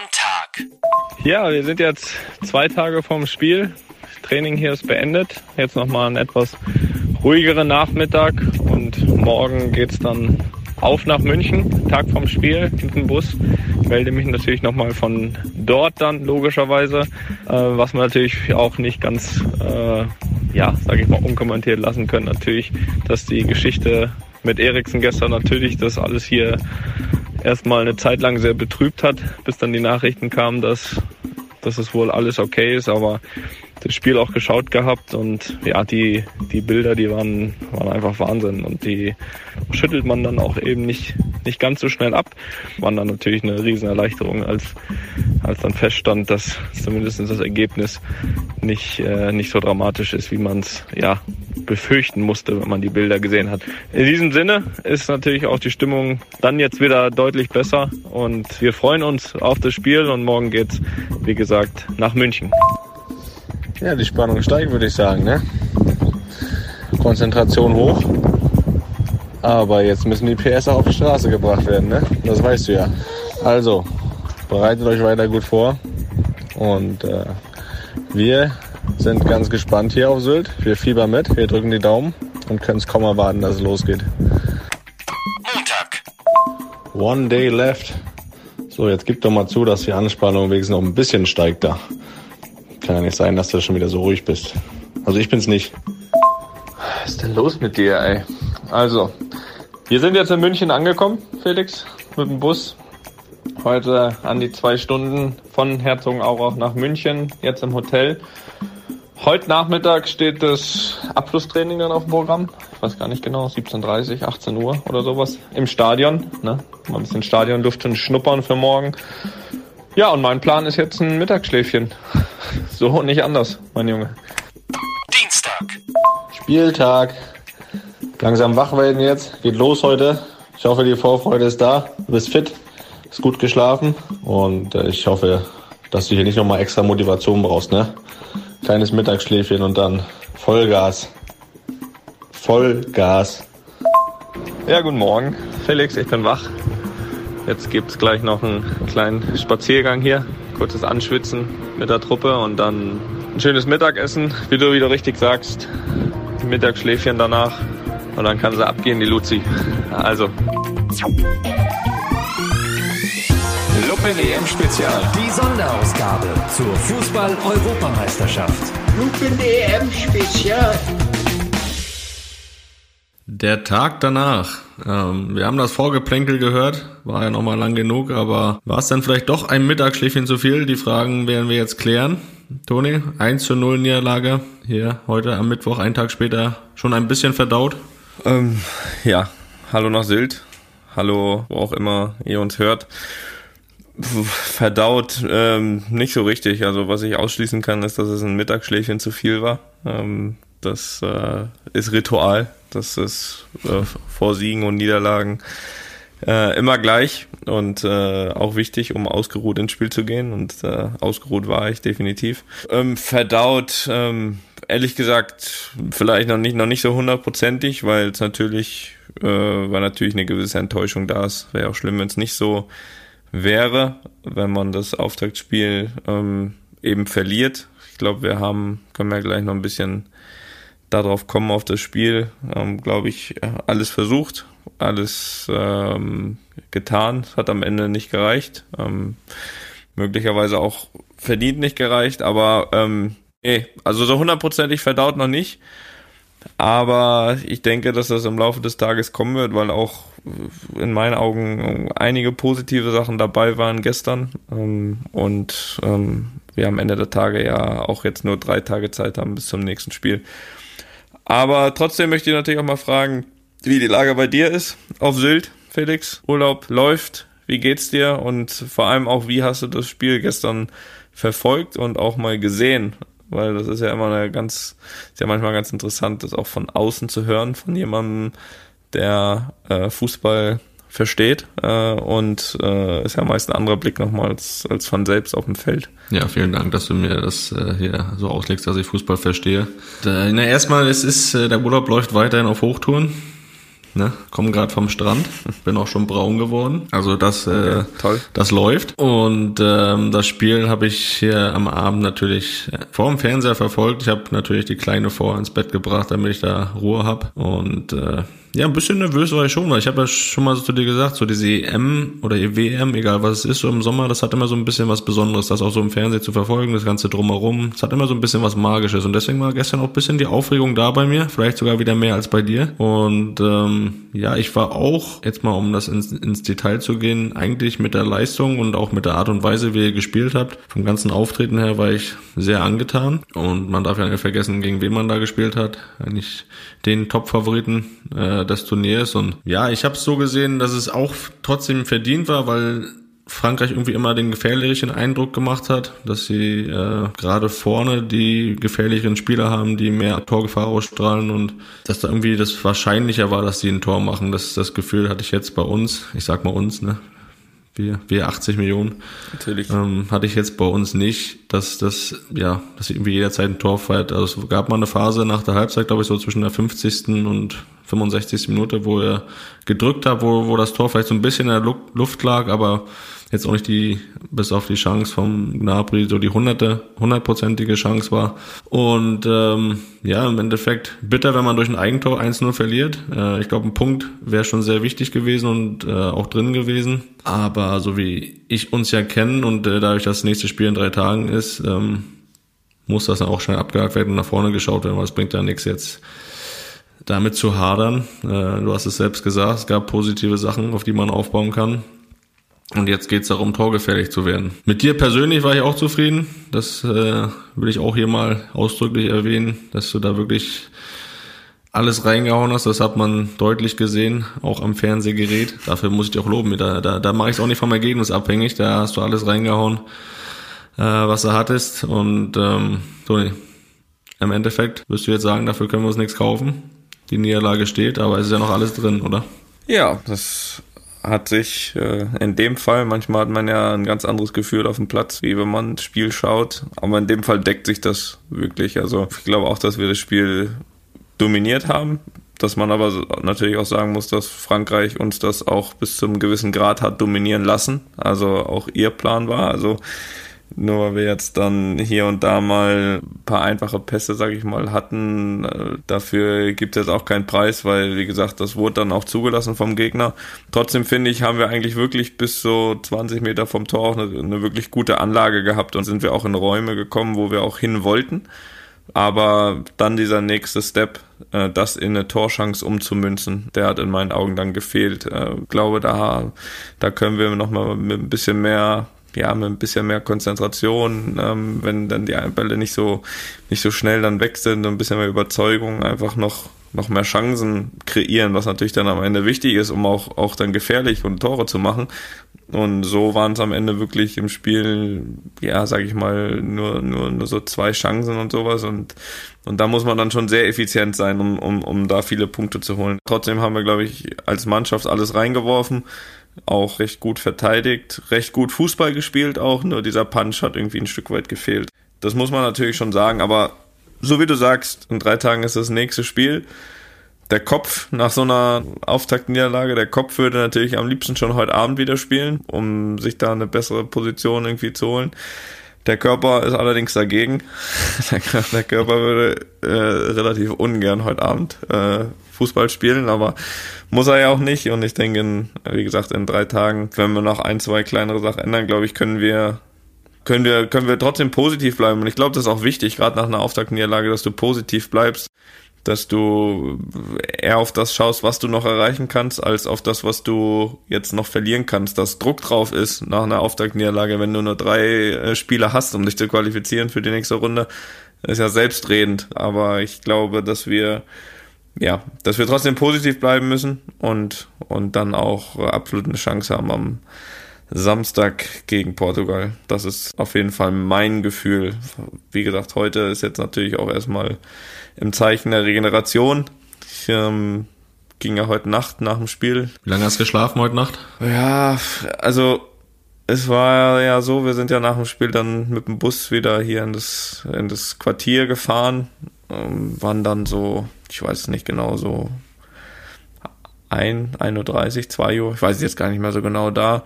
Sonntag. Ja, wir sind jetzt zwei Tage vorm Spiel. Das Training hier ist beendet. Jetzt nochmal ein etwas ruhigeren Nachmittag und morgen geht's dann auf nach München, Tag vom Spiel, mit dem Bus. Melde mich natürlich nochmal von dort dann, logischerweise, äh, was wir natürlich auch nicht ganz, äh, ja, sage ich mal, unkommentiert lassen können. Natürlich, dass die Geschichte mit Eriksen gestern natürlich das alles hier erstmal eine Zeit lang sehr betrübt hat, bis dann die Nachrichten kamen, dass, dass es wohl alles okay ist, aber das Spiel auch geschaut gehabt und ja, die, die Bilder, die waren, waren einfach Wahnsinn und die schüttelt man dann auch eben nicht, nicht ganz so schnell ab. War dann natürlich eine Riesenerleichterung, als, als dann feststand, dass zumindest das Ergebnis nicht, äh, nicht so dramatisch ist, wie man es ja, befürchten musste, wenn man die Bilder gesehen hat. In diesem Sinne ist natürlich auch die Stimmung dann jetzt wieder deutlich besser und wir freuen uns auf das Spiel und morgen geht's, wie gesagt, nach München. Ja, die Spannung steigt, würde ich sagen. Ne? Konzentration hoch. Aber jetzt müssen die PS auch auf die Straße gebracht werden. Ne? Das weißt du ja. Also, bereitet euch weiter gut vor. Und äh, wir sind ganz gespannt hier auf Sylt. Wir fiebern mit, wir drücken die Daumen und können es kaum erwarten, dass es losgeht. Montag. One day left. So, jetzt gib doch mal zu, dass die Anspannung wenigstens noch ein bisschen steigt da. Kann ja nicht sein, dass du schon wieder so ruhig bist. Also ich bin's nicht. Was ist denn los mit dir, ey? Also, wir sind jetzt in München angekommen, Felix, mit dem Bus. Heute an die zwei Stunden von Herzogenaurach nach München, jetzt im Hotel. Heute Nachmittag steht das Abschlusstraining dann auf dem Programm. Ich weiß gar nicht genau, 17.30 18 Uhr oder sowas im Stadion. Ne? Mal ein bisschen Stadionluft und schnuppern für morgen. Ja, und mein Plan ist jetzt ein Mittagsschläfchen. So und nicht anders, mein Junge. Dienstag. Spieltag. Langsam wach werden jetzt. Geht los heute. Ich hoffe, die Vorfreude ist da. Du bist fit, hast gut geschlafen und äh, ich hoffe, dass du hier nicht nochmal extra Motivation brauchst, ne? Kleines Mittagsschläfchen und dann Vollgas. Vollgas. Ja, guten Morgen, Felix, ich bin wach. Jetzt gibt's gleich noch einen kleinen Spaziergang hier, kurzes Anschwitzen mit der Truppe und dann ein schönes Mittagessen, wie du wieder richtig sagst. Mittagsschläfchen danach und dann kann sie abgehen, die Luzi. Also, Lupe EM Spezial. Die Sonderausgabe zur Fußball-Europameisterschaft. Lupen EM Spezial. Der Tag danach. Ähm, wir haben das Vorgeplänkel gehört, war ja nochmal lang genug, aber war es dann vielleicht doch ein Mittagsschläfchen zu viel? Die Fragen werden wir jetzt klären. Toni, 1 zu 0 Niederlage. Hier heute am Mittwoch, einen Tag später, schon ein bisschen verdaut. Ähm, ja, hallo nach Sylt. Hallo, wo auch immer ihr uns hört. Verdaut ähm, nicht so richtig. Also was ich ausschließen kann, ist, dass es ein Mittagsschläfchen zu viel war. Ähm, das äh, ist Ritual. Das ist äh, vor Siegen und Niederlagen äh, immer gleich und äh, auch wichtig, um ausgeruht ins Spiel zu gehen. Und äh, ausgeruht war ich definitiv. Ähm, verdaut, ähm, ehrlich gesagt, vielleicht noch nicht noch nicht so hundertprozentig, weil es natürlich, äh, weil natürlich eine gewisse Enttäuschung da ist. Wäre auch schlimm, wenn es nicht so wäre, wenn man das Auftaktspiel ähm, eben verliert. Ich glaube, wir haben, können wir gleich noch ein bisschen darauf kommen, auf das Spiel, ähm, glaube ich, alles versucht, alles ähm, getan. Hat am Ende nicht gereicht. Ähm, möglicherweise auch verdient nicht gereicht, aber ähm, nee, also so hundertprozentig verdaut noch nicht. Aber ich denke, dass das im Laufe des Tages kommen wird, weil auch in meinen Augen einige positive Sachen dabei waren gestern. Ähm, und ähm, wir am Ende der Tage ja auch jetzt nur drei Tage Zeit haben bis zum nächsten Spiel. Aber trotzdem möchte ich natürlich auch mal fragen, wie die Lage bei dir ist auf Sylt, Felix. Urlaub läuft. Wie geht's dir? Und vor allem auch, wie hast du das Spiel gestern verfolgt und auch mal gesehen? Weil das ist ja immer eine ganz, ist ja manchmal ganz interessant, das auch von außen zu hören, von jemandem, der äh, Fußball versteht äh, und äh, ist ja meist ein anderer Blick nochmal als, als von selbst auf dem Feld. Ja, vielen Dank, dass du mir das äh, hier so auslegst, dass ich Fußball verstehe. Da, na, erstmal, es ist, äh, der Urlaub läuft weiterhin auf Hochtouren. Ne? Komme gerade vom Strand, bin auch schon braun geworden. Also das, äh, toll. das läuft. Und ähm, das Spiel habe ich hier am Abend natürlich äh, vor dem Fernseher verfolgt. Ich habe natürlich die Kleine vor ins Bett gebracht, damit ich da Ruhe hab. Und äh, ja, ein bisschen nervös war ich schon, weil ich habe ja schon mal so zu dir gesagt, so diese EM oder EWM, egal was es ist, so im Sommer, das hat immer so ein bisschen was Besonderes, das auch so im Fernsehen zu verfolgen, das Ganze drumherum. Es hat immer so ein bisschen was Magisches und deswegen war gestern auch ein bisschen die Aufregung da bei mir, vielleicht sogar wieder mehr als bei dir. Und ähm, ja, ich war auch, jetzt mal um das ins, ins Detail zu gehen, eigentlich mit der Leistung und auch mit der Art und Weise, wie ihr gespielt habt. Vom ganzen Auftreten her war ich sehr angetan und man darf ja nicht vergessen, gegen wen man da gespielt hat. Eigentlich den Top-Favoriten. Äh, äh, des Turniers. Und ja, ich habe es so gesehen, dass es auch trotzdem verdient war, weil Frankreich irgendwie immer den gefährlichen Eindruck gemacht hat, dass sie äh, gerade vorne die gefährlicheren Spieler haben, die mehr Torgefahr ausstrahlen und dass da irgendwie das wahrscheinlicher war, dass sie ein Tor machen. Das, das Gefühl hatte ich jetzt bei uns, ich sag mal uns, ne? Wir, wir 80 Millionen. Natürlich. Ähm, hatte ich jetzt bei uns nicht, dass das, ja, dass irgendwie jederzeit ein Tor feiert. Also es gab mal eine Phase nach der Halbzeit, glaube ich, so zwischen der 50. und 65. Minute, wo er gedrückt hat, wo, wo das Tor vielleicht so ein bisschen in der Luft lag, aber jetzt auch nicht die, bis auf die Chance vom Gnabry, so die hunderte, hundertprozentige Chance war. Und ähm, ja, im Endeffekt bitter, wenn man durch ein Eigentor 1-0 verliert. Äh, ich glaube, ein Punkt wäre schon sehr wichtig gewesen und äh, auch drin gewesen. Aber so wie ich uns ja kennen und äh, dadurch das nächste Spiel in drei Tagen ist, ähm, muss das dann auch schnell abgehakt werden und nach vorne geschaut werden, weil es bringt ja nichts jetzt damit zu hadern. Äh, du hast es selbst gesagt, es gab positive Sachen, auf die man aufbauen kann. Und jetzt geht es darum, torgefährlich zu werden. Mit dir persönlich war ich auch zufrieden. Das äh, will ich auch hier mal ausdrücklich erwähnen, dass du da wirklich alles reingehauen hast. Das hat man deutlich gesehen, auch am Fernsehgerät. Dafür muss ich dich auch loben. Da, da, da mache ich es auch nicht vom Ergebnis abhängig. Da hast du alles reingehauen, äh, was du hattest. Und ähm, so, im Endeffekt wirst du jetzt sagen, dafür können wir uns nichts kaufen die Niederlage steht, aber es ist ja noch alles drin, oder? Ja, das hat sich äh, in dem Fall, manchmal hat man ja ein ganz anderes Gefühl auf dem Platz, wie wenn man das Spiel schaut, aber in dem Fall deckt sich das wirklich. Also ich glaube auch, dass wir das Spiel dominiert haben, dass man aber natürlich auch sagen muss, dass Frankreich uns das auch bis zum gewissen Grad hat dominieren lassen, also auch ihr Plan war. Also nur weil wir jetzt dann hier und da mal ein paar einfache Pässe, sag ich mal, hatten, äh, dafür gibt es jetzt auch keinen Preis, weil, wie gesagt, das wurde dann auch zugelassen vom Gegner. Trotzdem finde ich, haben wir eigentlich wirklich bis so 20 Meter vom Tor auch eine, eine wirklich gute Anlage gehabt und sind wir auch in Räume gekommen, wo wir auch hin wollten. Aber dann dieser nächste Step, äh, das in eine Torschance umzumünzen, der hat in meinen Augen dann gefehlt. Äh, glaube, da, da können wir nochmal mit ein bisschen mehr ja, mit ein bisschen mehr Konzentration, ähm, wenn dann die Bälle nicht so, nicht so schnell dann weg sind und ein bisschen mehr Überzeugung einfach noch, noch mehr Chancen kreieren, was natürlich dann am Ende wichtig ist, um auch, auch dann gefährlich und Tore zu machen. Und so waren es am Ende wirklich im Spiel, ja, sag ich mal, nur, nur, nur so zwei Chancen und sowas. Und, und da muss man dann schon sehr effizient sein, um, um, um da viele Punkte zu holen. Trotzdem haben wir, glaube ich, als Mannschaft alles reingeworfen auch recht gut verteidigt, recht gut Fußball gespielt auch, nur dieser Punch hat irgendwie ein Stück weit gefehlt. Das muss man natürlich schon sagen, aber so wie du sagst, in drei Tagen ist das nächste Spiel. Der Kopf nach so einer Auftaktniederlage, der Kopf würde natürlich am liebsten schon heute Abend wieder spielen, um sich da eine bessere Position irgendwie zu holen. Der Körper ist allerdings dagegen. Der, Körper würde äh, relativ ungern heute Abend äh, Fußball spielen, aber muss er ja auch nicht. Und ich denke, in, wie gesagt, in drei Tagen, wenn wir noch ein, zwei kleinere Sachen ändern, glaube ich, können wir können wir, können wir trotzdem positiv bleiben. Und ich glaube, das ist auch wichtig, gerade nach einer Auftaktniederlage, dass du positiv bleibst dass du eher auf das schaust, was du noch erreichen kannst, als auf das, was du jetzt noch verlieren kannst. Dass Druck drauf ist nach einer Auftaktniederlage, wenn du nur drei äh, Spiele hast, um dich zu qualifizieren für die nächste Runde, ist ja selbstredend. Aber ich glaube, dass wir ja, dass wir trotzdem positiv bleiben müssen und und dann auch absolut eine Chance haben am Samstag gegen Portugal. Das ist auf jeden Fall mein Gefühl. Wie gesagt, heute ist jetzt natürlich auch erstmal im Zeichen der Regeneration. Ich ähm, ging ja heute Nacht nach dem Spiel. Wie lange hast du geschlafen heute Nacht? Ja, also es war ja so, wir sind ja nach dem Spiel dann mit dem Bus wieder hier in das, in das Quartier gefahren, ähm, waren dann so, ich weiß nicht genau, so 1, 1.30 Uhr, 2 Uhr, ich weiß jetzt gar nicht mehr so genau da.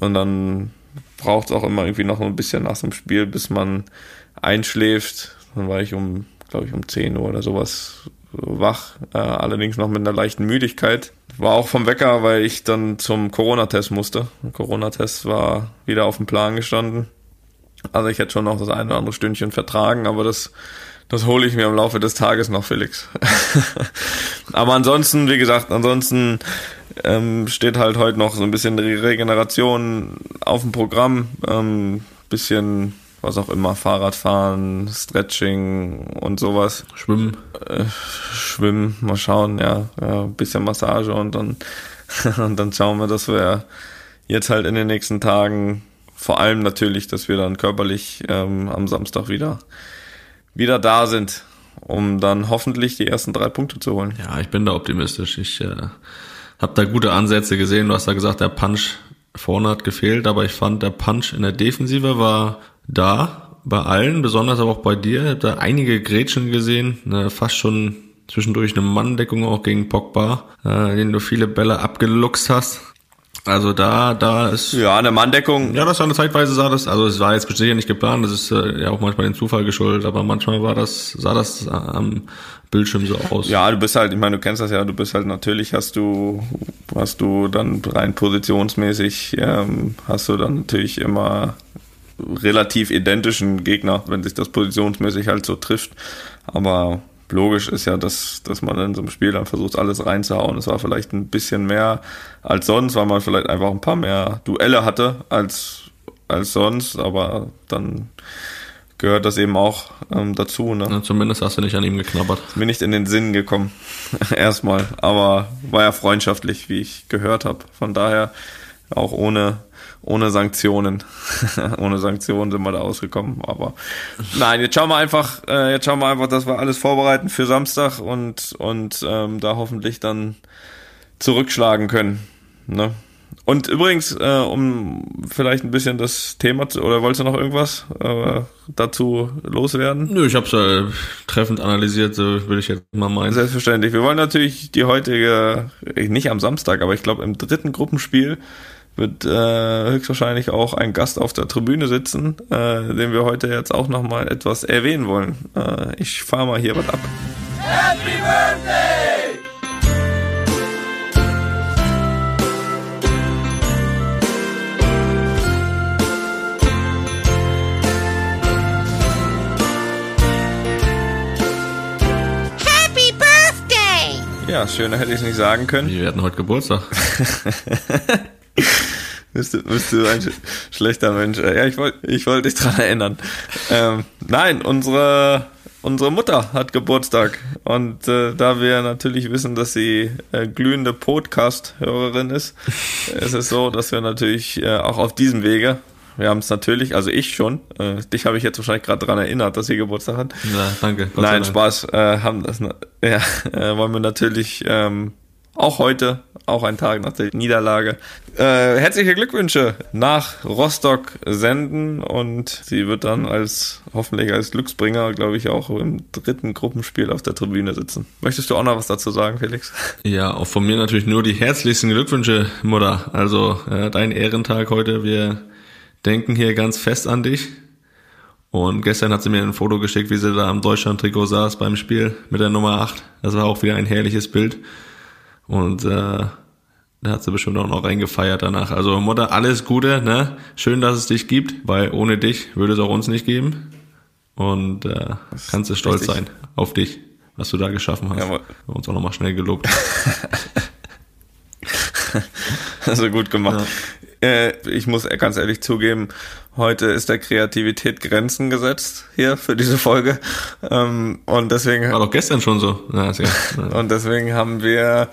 Und dann braucht es auch immer irgendwie noch ein bisschen nach dem Spiel, bis man einschläft. Dann war ich um, glaube ich, um 10 Uhr oder sowas wach, äh, allerdings noch mit einer leichten Müdigkeit. War auch vom Wecker, weil ich dann zum Corona-Test musste. Corona-Test war wieder auf dem Plan gestanden. Also ich hätte schon noch das eine oder andere Stündchen vertragen, aber das, das hole ich mir im Laufe des Tages noch, Felix. aber ansonsten, wie gesagt, ansonsten ähm, steht halt heute noch so ein bisschen Regeneration auf dem Programm. Ähm, bisschen was auch immer, Fahrradfahren, Stretching und sowas. Schwimmen. Äh, schwimmen, mal schauen, ja, ja, bisschen Massage und dann, und dann schauen wir, dass wir jetzt halt in den nächsten Tagen, vor allem natürlich, dass wir dann körperlich ähm, am Samstag wieder, wieder da sind, um dann hoffentlich die ersten drei Punkte zu holen. Ja, ich bin da optimistisch. Ich äh, habe da gute Ansätze gesehen. Du hast da gesagt, der Punch vorne hat gefehlt, aber ich fand, der Punch in der Defensive war da, bei allen, besonders aber auch bei dir. Ich habe da einige Grätschen gesehen, ne, fast schon zwischendurch eine Manndeckung auch gegen Pogba, äh, den du viele Bälle abgeluchst hast. Also da, da ist. Ja, eine Manndeckung. Ja, das war eine Zeitweise sah das, also es war jetzt sicher nicht geplant, das ist äh, ja auch manchmal den Zufall geschuldet, aber manchmal war das, sah das am Bildschirm so aus. Ja, du bist halt, ich meine, du kennst das ja, du bist halt natürlich, hast du, hast du dann rein positionsmäßig, ähm, hast du dann natürlich immer relativ identischen Gegner, wenn sich das positionsmäßig halt so trifft. Aber logisch ist ja, dass, dass man in so einem Spiel dann versucht, alles reinzuhauen. Es war vielleicht ein bisschen mehr als sonst, weil man vielleicht einfach ein paar mehr Duelle hatte als, als sonst, aber dann gehört das eben auch ähm, dazu. Ne? Ja, zumindest hast du nicht an ihm geknabbert. Ist mir nicht in den Sinn gekommen, erstmal. Aber war ja freundschaftlich, wie ich gehört habe. Von daher auch ohne ohne Sanktionen. ohne Sanktionen sind wir da ausgekommen. Aber nein, jetzt schauen wir einfach, äh, jetzt schauen wir einfach, dass wir alles vorbereiten für Samstag und, und ähm, da hoffentlich dann zurückschlagen können. Ne? Und übrigens, äh, um vielleicht ein bisschen das Thema zu, oder wolltest du noch irgendwas äh, dazu loswerden? Nö, ich habe es äh, treffend analysiert, so würde ich jetzt mal meinen. Selbstverständlich. Wir wollen natürlich die heutige, nicht am Samstag, aber ich glaube im dritten Gruppenspiel wird äh, höchstwahrscheinlich auch ein Gast auf der Tribüne sitzen, äh, den wir heute jetzt auch nochmal etwas erwähnen wollen. Äh, ich fahre mal hier was ab. Happy Birthday! Happy Birthday! Ja, schöner hätte ich es nicht sagen können. Wir hatten heute Geburtstag. Bist du, bist du ein sch schlechter Mensch? Ja, ich wollte ich wollt dich dran erinnern. Ähm, nein, unsere, unsere Mutter hat Geburtstag. Und äh, da wir natürlich wissen, dass sie äh, glühende Podcast-Hörerin ist, ist es so, dass wir natürlich äh, auch auf diesem Wege, wir haben es natürlich, also ich schon, äh, dich habe ich jetzt wahrscheinlich gerade dran erinnert, dass sie Geburtstag hat. Ja, danke. Gott Nein. Spaß. Äh, haben das, ja, äh, wollen wir natürlich ähm, auch heute, auch ein Tag nach der Niederlage, äh, herzliche Glückwünsche nach Rostock senden und sie wird dann als hoffentlich als Glücksbringer, glaube ich, auch im dritten Gruppenspiel auf der Tribüne sitzen. Möchtest du auch noch was dazu sagen, Felix? Ja, auch von mir natürlich nur die herzlichsten Glückwünsche, Mutter. Also äh, dein Ehrentag heute. Wir denken hier ganz fest an dich. Und gestern hat sie mir ein Foto geschickt, wie sie da am Deutschland-Trikot saß beim Spiel mit der Nummer 8. Das war auch wieder ein herrliches Bild. Und äh, da hat sie bestimmt auch noch reingefeiert danach. Also Mutter, alles Gute, ne? Schön, dass es dich gibt, weil ohne dich würde es auch uns nicht geben. Und äh, kannst du stolz richtig. sein auf dich, was du da geschaffen hast. Jawohl. Haben uns auch nochmal schnell gelobt. Also gut gemacht. Äh, ich muss ganz ehrlich zugeben, heute ist der Kreativität Grenzen gesetzt hier für diese Folge. Ähm, und deswegen War doch gestern schon so. Na, ja, Und deswegen haben wir,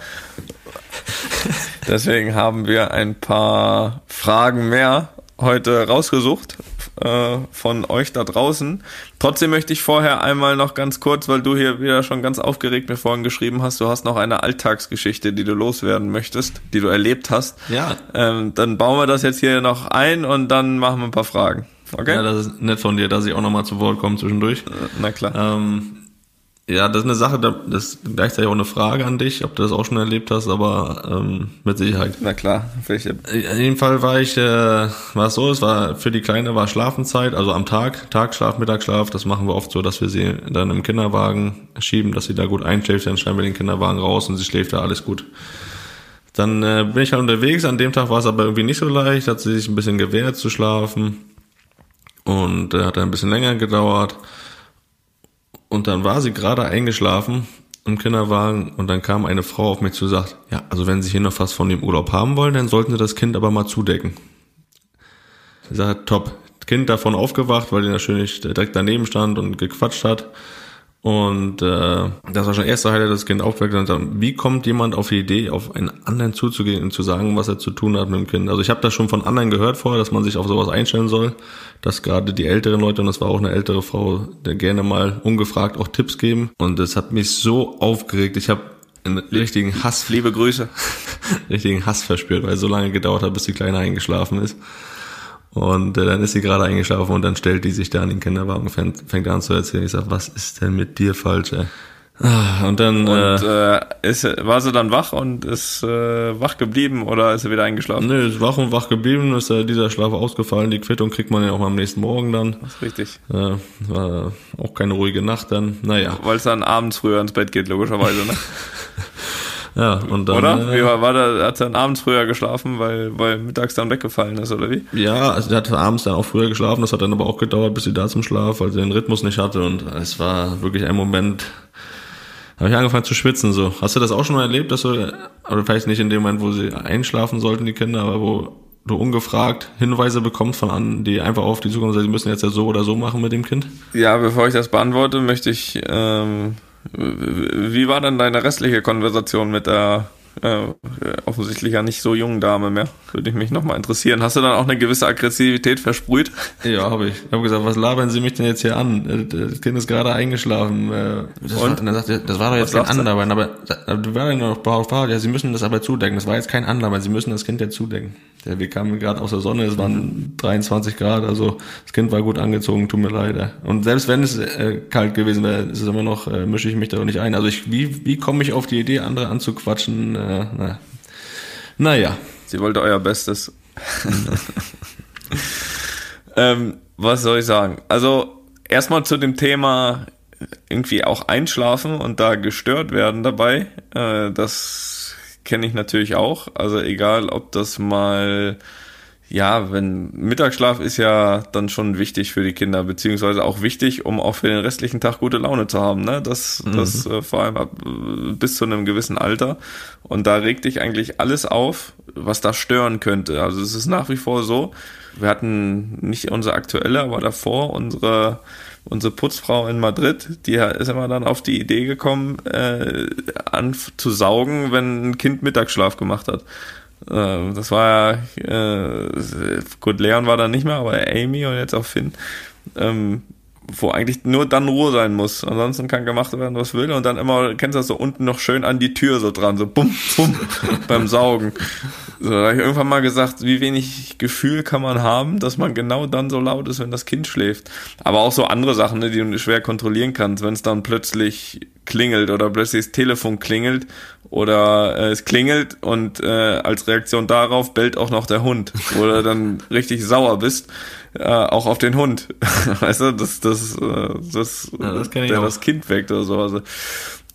deswegen haben wir ein paar Fragen mehr heute rausgesucht äh, von euch da draußen. Trotzdem möchte ich vorher einmal noch ganz kurz, weil du hier wieder schon ganz aufgeregt mir vorhin geschrieben hast, du hast noch eine Alltagsgeschichte, die du loswerden möchtest, die du erlebt hast. Ja. Ähm, dann bauen wir das jetzt hier noch ein und dann machen wir ein paar Fragen. Okay? ja, das ist nett von dir, dass ich auch nochmal zu Wort komme zwischendurch. Na klar. Ähm, Ja, das ist eine Sache, da- das ist gleichzeitig auch eine Frage an dich, ob du das auch schon erlebt hast, aber ähm, mit Sicherheit. Na klar, vielleicht. In jedem Fall war ich, äh, war es so, es war für die Kleine war Schlafenszeit, also am Tag, Tagschlaf, Mittagsschlaf, das machen wir oft so, dass wir sie dann im Kinderwagen schieben, dass sie da gut einschläft, dann schreiben wir den Kinderwagen raus und sie schläft da alles gut. Dann äh, bin ich halt unterwegs, an dem Tag war es aber irgendwie nicht so leicht, hat sie sich ein bisschen gewehrt zu schlafen und äh, hat dann ein bisschen länger gedauert und dann war sie gerade eingeschlafen im Kinderwagen und dann kam eine Frau auf mich zu und sagt, ja, also wenn Sie hier noch was von dem Urlaub haben wollen, dann sollten Sie das Kind aber mal zudecken. Ich sage, top. Kind davon aufgewacht, weil er natürlich direkt daneben stand und gequatscht hat. Und äh, das war schon erste Highlight, das Kind und sagt, wie kommt jemand auf die Idee, auf einen anderen zuzugehen und zu sagen, was er zu tun hat mit dem Kind? Also ich habe das schon von anderen gehört vorher, dass man sich auf sowas einstellen soll, dass gerade die älteren Leute, und das war auch eine ältere Frau, der gerne mal ungefragt auch Tipps geben. Und das hat mich so aufgeregt. Ich habe einen richtigen Hass, Liebe Grüße. richtigen Hass verspürt, weil es so lange gedauert hat, bis die Kleine eingeschlafen ist. Und äh, dann ist sie gerade eingeschlafen und dann stellt die sich da an den Kinderwagen und fängt, fängt an zu erzählen. Ich sag, was ist denn mit dir falsch, ey? Ah, Und dann, Und äh, äh, ist, war sie dann wach und ist äh, wach geblieben oder ist sie wieder eingeschlafen? nö, ist wach und wach geblieben, ist äh, dieser Schlaf ausgefallen. Die Quittung kriegt man ja auch am nächsten Morgen dann. Das ist richtig. Äh, war auch keine ruhige Nacht dann. Naja, Weil es dann abends früher ins Bett geht, logischerweise, ne? ja, und dann. Oder? Wie Äh, war, war da, hat sie dann abends früher geschlafen, weil, weil mittags dann weggefallen ist, oder wie? Ja, also sie hat abends dann auch früher geschlafen, das hat dann aber auch gedauert, bis sie da zum Schlaf, weil sie den Rhythmus nicht hatte und es war wirklich ein Moment, habe ich angefangen zu schwitzen so. Hast du das auch schon mal erlebt, dass du, oder vielleicht nicht in dem Moment, wo sie einschlafen sollten, die Kinder, aber wo du ungefragt Hinweise bekommst von anderen, die einfach auf die Zukunft sagen, sie müssen jetzt ja so oder so machen mit dem Kind? Ja, bevor ich das beantworte, möchte ich, ähm, wie war denn deine restliche Konversation mit der äh, offensichtlich ja nicht so jungen Dame mehr? Würde ich mich nochmal interessieren. Hast du dann auch eine gewisse Aggressivität versprüht? Ja, habe ich. Ich habe gesagt, was labern Sie mich denn jetzt hier an? Äh, Das Kind ist gerade eingeschlafen. äh, Das Und? War, und dann sagt er, das war doch jetzt Was kein? Anlabern, aber du war ja noch behauptet, ja, Sie müssen das aber zudecken. Das war jetzt kein Anlabern, Sie müssen das Kind ja zudecken. Ja, wir kamen gerade aus der Sonne, es waren 23 Grad, also das Kind war gut angezogen, tut mir leid. Und selbst wenn es äh, kalt gewesen wäre, ist es immer noch, äh, mische ich mich da nicht ein. Also ich, wie, wie komme ich auf die Idee, andere anzuquatschen? Äh, na. Naja. Sie wollte euer Bestes. ähm, was soll ich sagen? Also erstmal zu dem Thema irgendwie auch einschlafen und da gestört werden dabei. Äh, das kenne ich natürlich auch. Also egal, ob das mal ja, wenn Mittagsschlaf ist ja dann schon wichtig für die Kinder, beziehungsweise auch wichtig, um auch für den restlichen Tag gute Laune zu haben, ne? Das, das äh, vor allem ab, bis zu einem gewissen Alter. Und da regt dich eigentlich alles auf, was da stören könnte. Also es ist nach wie vor so, wir hatten nicht unsere aktuelle, aber davor unsere unsere Putzfrau in Madrid, die ist immer dann auf die Idee gekommen, äh, an zu saugen, wenn ein Kind Mittagsschlaf gemacht hat. Äh, Das war ja, äh, gut, Leon war da nicht mehr, aber Amy und jetzt auch Finn, ähm, wo eigentlich nur dann Ruhe sein muss. Ansonsten kann gemacht werden, was will. Und dann immer, kennst du das so unten noch schön an die Tür so dran, so bumm, bumm, beim Saugen. So, da habe ich irgendwann mal gesagt, wie wenig Gefühl kann man haben, dass man genau dann so laut ist, wenn das Kind schläft. Aber auch so andere Sachen, ne, die du schwer kontrollieren kannst, wenn es dann plötzlich klingelt oder plötzlich das Telefon klingelt oder äh, es klingelt und äh, als Reaktion darauf bellt auch noch der Hund, wo du dann richtig sauer bist, äh, auch auf den Hund. weißt du, das, das, äh, das, Ja, das der auch. das Kind weckt oder so. Also,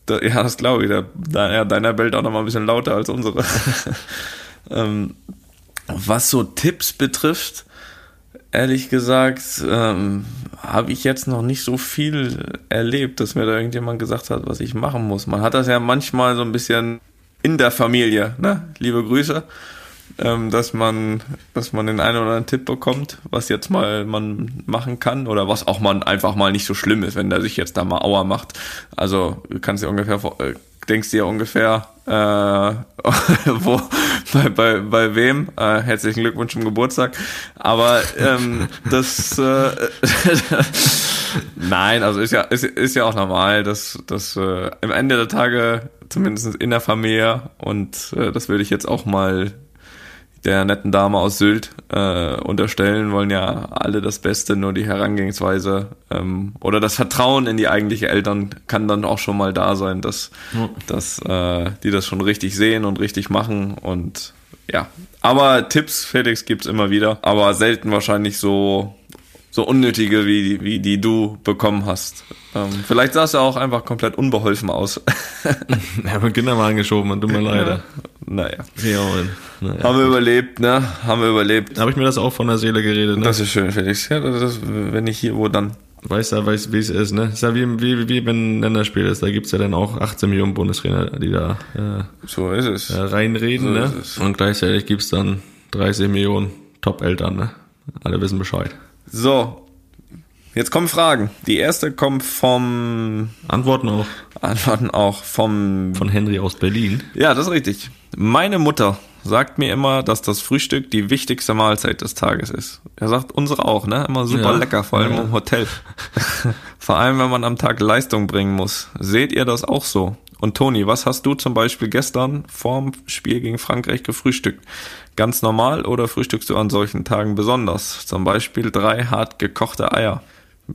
da, ja, das glaube ich. Der, da, ja, deiner bellt auch noch mal ein bisschen lauter als unsere. ähm, was so Tipps betrifft, ehrlich gesagt, ähm, habe ich jetzt noch nicht so viel erlebt, dass mir da irgendjemand gesagt hat, was ich machen muss. Man hat das ja manchmal so ein bisschen in der Familie, ne? Liebe Grüße. Ähm, dass man, dass man den einen oder anderen Tipp bekommt, was jetzt mal man machen kann oder was auch man einfach mal nicht so schlimm ist, wenn der sich jetzt da mal Auer macht. Also du kannst dir ungefähr vor- äh, denkst dir ungefähr, äh, wo, bei, bei, bei wem, äh, herzlichen Glückwunsch zum Geburtstag, aber ähm, das, äh, nein, also ist ja, ist, ist ja auch normal, dass, dass äh, am Ende der Tage, zumindest in der Familie, und äh, das würde ich jetzt auch mal der netten Dame aus Sylt äh, unterstellen, wollen ja alle das Beste, nur die Herangehensweise ähm, oder das Vertrauen in die eigentliche Eltern kann dann auch schon mal da sein, dass, Ja. dass äh, die das schon richtig sehen und richtig machen und ja. Aber Tipps, Felix, gibt's immer wieder, aber selten wahrscheinlich so so unnötige, wie, wie die du bekommen hast. Ähm, vielleicht sahst du auch einfach komplett unbeholfen aus. Ja, mit Kinder mal angeschoben, man tut mir leid. naja. Ja, naja. Haben wir überlebt, ne? Haben wir überlebt. Da habe ich mir das auch von der Seele geredet. Ne? Das ist schön, Felix. Ja, das wenn ich hier, wo dann? Weiß ja, weiß, wie es ist, ne? Ist ja wie, wie, wie wenn ein Länderspiel ist. Da gibt's ja dann auch 18 Millionen Bundestrainer, die da äh, So ist es. äh, reinreden, So ne? es. Und gleichzeitig gibt's dann 30 Millionen Top-Eltern, ne? Alle wissen Bescheid. So. Jetzt kommen Fragen. Die erste kommt vom, Antworten auch Antworten auch vom, von Henry aus Berlin. ja, das ist richtig. Meine Mutter sagt mir immer, dass das Frühstück die wichtigste Mahlzeit des Tages ist. Er sagt unsere auch, ne? Immer super Ja. lecker, vor allem Ja. im Hotel. vor allem, wenn man am Tag Leistung bringen muss. Seht ihr das auch so? Und Toni, was hast du zum Beispiel gestern vorm Spiel gegen Frankreich gefrühstückt? Ganz normal oder frühstückst du an solchen Tagen besonders? Zum Beispiel drei hart gekochte Eier.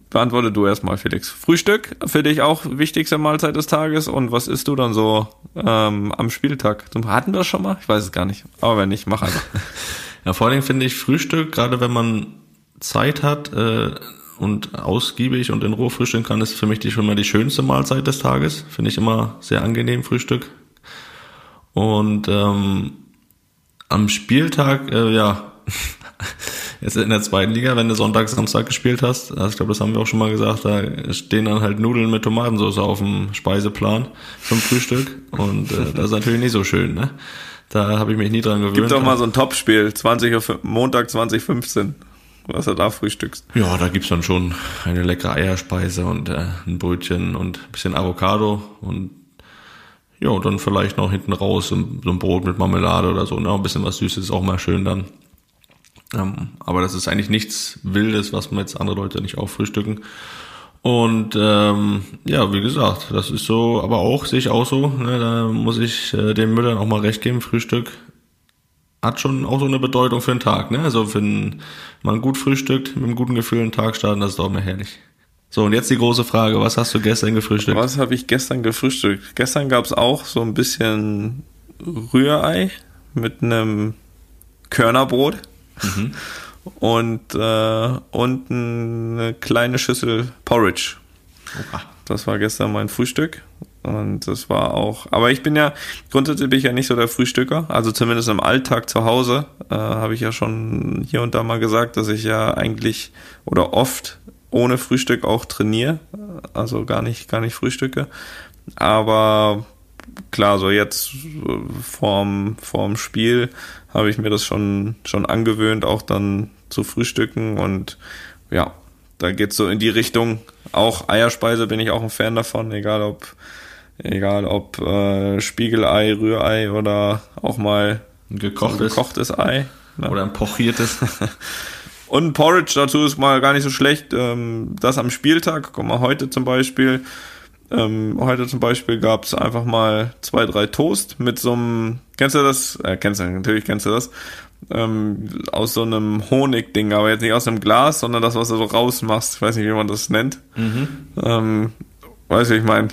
Beantworte du erstmal, Felix. Frühstück für dich auch wichtigste Mahlzeit des Tages und was isst du dann so ähm, am Spieltag? Hatten wir das schon mal? Ich weiß es gar nicht. Aber wenn nicht, mach einfach. Ja, vor allen Dingen finde ich Frühstück, gerade wenn man Zeit hat äh, und ausgiebig und in Ruhe frühstücken kann, ist für mich die, schon mal die schönste Mahlzeit des Tages. Finde ich immer sehr angenehm, Frühstück. Und ähm, am Spieltag, äh, ja, jetzt in der zweiten Liga, wenn du Sonntag, Samstag gespielt hast, also ich glaube, das haben wir auch schon mal gesagt, da stehen dann halt Nudeln mit Tomatensauce auf dem Speiseplan zum Frühstück. Und äh, das ist natürlich nicht so schön, ne? Da habe ich mich nie dran gewöhnt. Gib doch mal so ein Topspiel, 20 Uhr, fün- Montag 2015, was du da frühstückst. Ja, da gibt's dann schon eine leckere Eierspeise und äh, ein Brötchen und ein bisschen Avocado und ja, dann vielleicht noch hinten raus so ein, so ein Brot mit Marmelade oder so. Ne? Ein bisschen was Süßes ist auch mal schön dann. Ähm, aber das ist eigentlich nichts Wildes, was man jetzt andere Leute nicht auch frühstücken. Und ähm, ja, wie gesagt, das ist so, aber auch, sehe ich auch so, ne, da muss ich äh, den Müllern auch mal recht geben, Frühstück hat schon auch so eine Bedeutung für den Tag, ne? Also wenn man gut frühstückt, mit einem guten Gefühl den Tag starten, das ist doch immer herrlich. So, und jetzt die große Frage, was hast du gestern gefrühstückt? Was habe ich gestern gefrühstückt? Gestern gab's auch so ein bisschen Rührei mit einem Körnerbrot und, äh, und eine kleine Schüssel Porridge. Das war gestern mein Frühstück. Und das war auch, aber ich bin ja, grundsätzlich bin ich ja nicht so der Frühstücker. Also zumindest im Alltag zu Hause äh, habe ich ja schon hier und da mal gesagt, dass ich ja eigentlich oder oft ohne Frühstück auch trainiere. Also gar nicht, gar nicht frühstücke. Aber klar, so jetzt äh, vorm, vorm Spiel habe ich mir das schon, schon angewöhnt, auch dann zu frühstücken und ja, da geht's so in die Richtung. Auch Eierspeise bin ich auch ein Fan davon, egal ob, egal ob äh, Spiegelei, Rührei oder auch mal Ein ein gekochtes gekochtes Ei. Ne? oder ein pochiertes? Und Porridge dazu ist mal gar nicht so schlecht. Ähm, das am Spieltag, guck mal, heute zum Beispiel, ähm, heute zum Beispiel gab's einfach mal zwei, drei Toast mit so einem, kennst du das? Äh, kennst du, natürlich kennst du das. Ähm, aus so einem Honigding, aber jetzt nicht aus einem Glas, sondern das, was du so rausmachst. Ich weiß nicht, wie man das nennt. Ähm, weißt du, wie ich meine?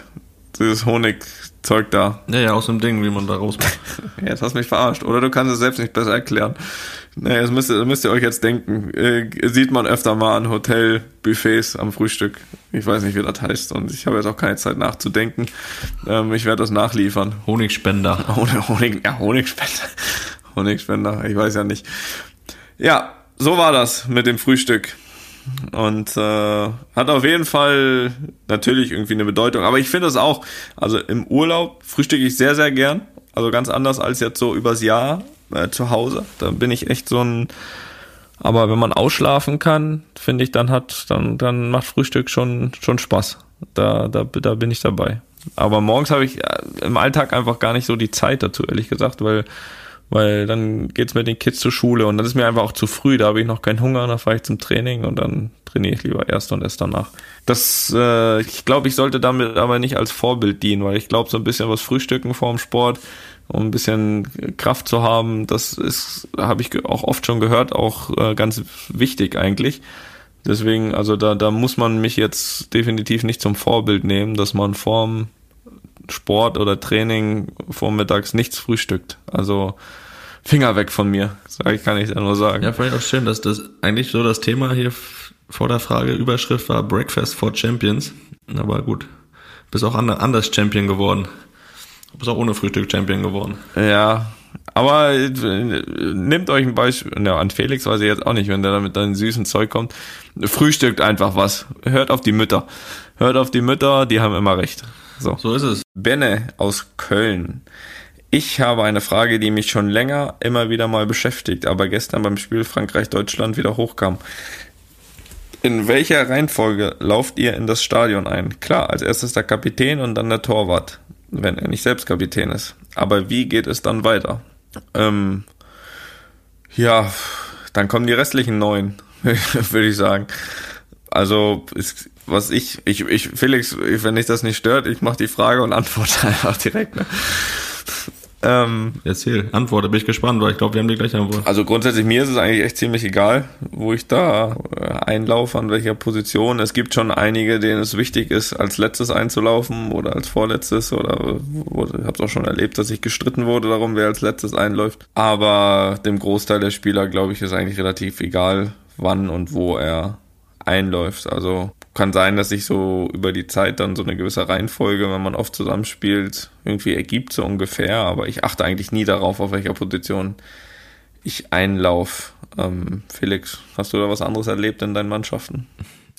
Dieses Honigzeug da. ja, ja, aus dem Ding, wie man da rausmacht. Ja, Jetzt hast du mich verarscht. Oder du kannst es selbst nicht besser erklären. Naja, das müsst ihr, das müsst ihr euch jetzt denken. Äh, sieht man öfter mal an Hotelbuffets am Frühstück. Ich weiß nicht, wie das heißt. Und ich habe jetzt auch keine Zeit nachzudenken. Ähm, ich werde das nachliefern. Honigspender. Honig, Honig, ja, Honigspender. Honigspender, ich weiß ja nicht. Ja, so war das mit dem Frühstück. Und äh, hat auf jeden Fall natürlich irgendwie eine Bedeutung. Aber ich finde es auch, also im Urlaub frühstücke ich sehr, sehr gern. Also ganz anders als jetzt so übers Jahr äh, zu Hause. Da bin ich echt so ein. Aber wenn man ausschlafen kann, finde ich, dann hat, dann, dann macht Frühstück schon, schon Spaß. Da, da, da bin ich dabei. Aber morgens habe ich äh, im Alltag einfach gar nicht so die Zeit dazu, ehrlich gesagt, weil, weil dann geht's mit den Kids zur Schule und dann ist mir einfach auch zu früh, da habe ich noch keinen Hunger, dann fahre ich zum Training und dann trainiere ich lieber erst und erst danach. Das, äh, ich glaube, ich sollte damit aber nicht als Vorbild dienen, weil ich glaube, so ein bisschen was Frühstücken vorm Sport um ein bisschen Kraft zu haben. Das ist, habe ich auch oft schon gehört, auch äh, ganz wichtig eigentlich. Deswegen, also da, da muss man mich jetzt definitiv nicht zum Vorbild nehmen, dass man vorm Sport oder Training vormittags nichts frühstückt. Also Finger weg von mir, sag ich, kann ich ja nur sagen. Ja, fand ich auch schön, dass das eigentlich so das Thema hier vor der Frage Überschrift war Breakfast for Champions. Aber gut, bist auch anders Champion geworden. Bist auch ohne Frühstück Champion geworden. Ja, aber äh, nehmt euch ein Beispiel, ja, an Felix weiß ich jetzt auch nicht, wenn der da mit deinem süßen Zeug kommt. Frühstückt einfach was. Hört auf die Mütter. Hört auf die Mütter, die haben immer recht. So. So ist es. Benne aus Köln. Ich habe eine Frage, die mich schon länger immer wieder mal beschäftigt, aber gestern beim Spiel Frankreich-Deutschland wieder hochkam. In welcher Reihenfolge lauft ihr in das Stadion ein? Klar, als erstes der Kapitän und dann der Torwart, wenn er nicht selbst Kapitän ist. Aber wie geht es dann weiter? Ähm, ja, dann kommen die restlichen neun, würde ich sagen. Also, ist, was ich, ich, ich, Felix, wenn dich das nicht stört, ich mache die Frage und antworte einfach direkt. Ne? Ähm, Erzähl, Antworte, bin ich gespannt, weil ich glaube, wir haben die gleiche Antwort. Also grundsätzlich mir ist es eigentlich echt ziemlich egal, wo ich da äh, einlaufe, an welcher Position. Es gibt schon einige, denen es wichtig ist, als letztes einzulaufen oder als vorletztes oder ich habe es auch schon erlebt, dass ich gestritten wurde darum, wer als letztes einläuft. Aber dem Großteil der Spieler, glaube ich, ist eigentlich relativ egal, wann und wo er einläuft. Also kann sein, dass sich so über die Zeit dann so eine gewisse Reihenfolge, wenn man oft zusammenspielt, irgendwie ergibt, so ungefähr. Aber ich achte eigentlich nie darauf, auf welcher Position ich einlauf. Ähm, Felix, hast du da was anderes erlebt in deinen Mannschaften?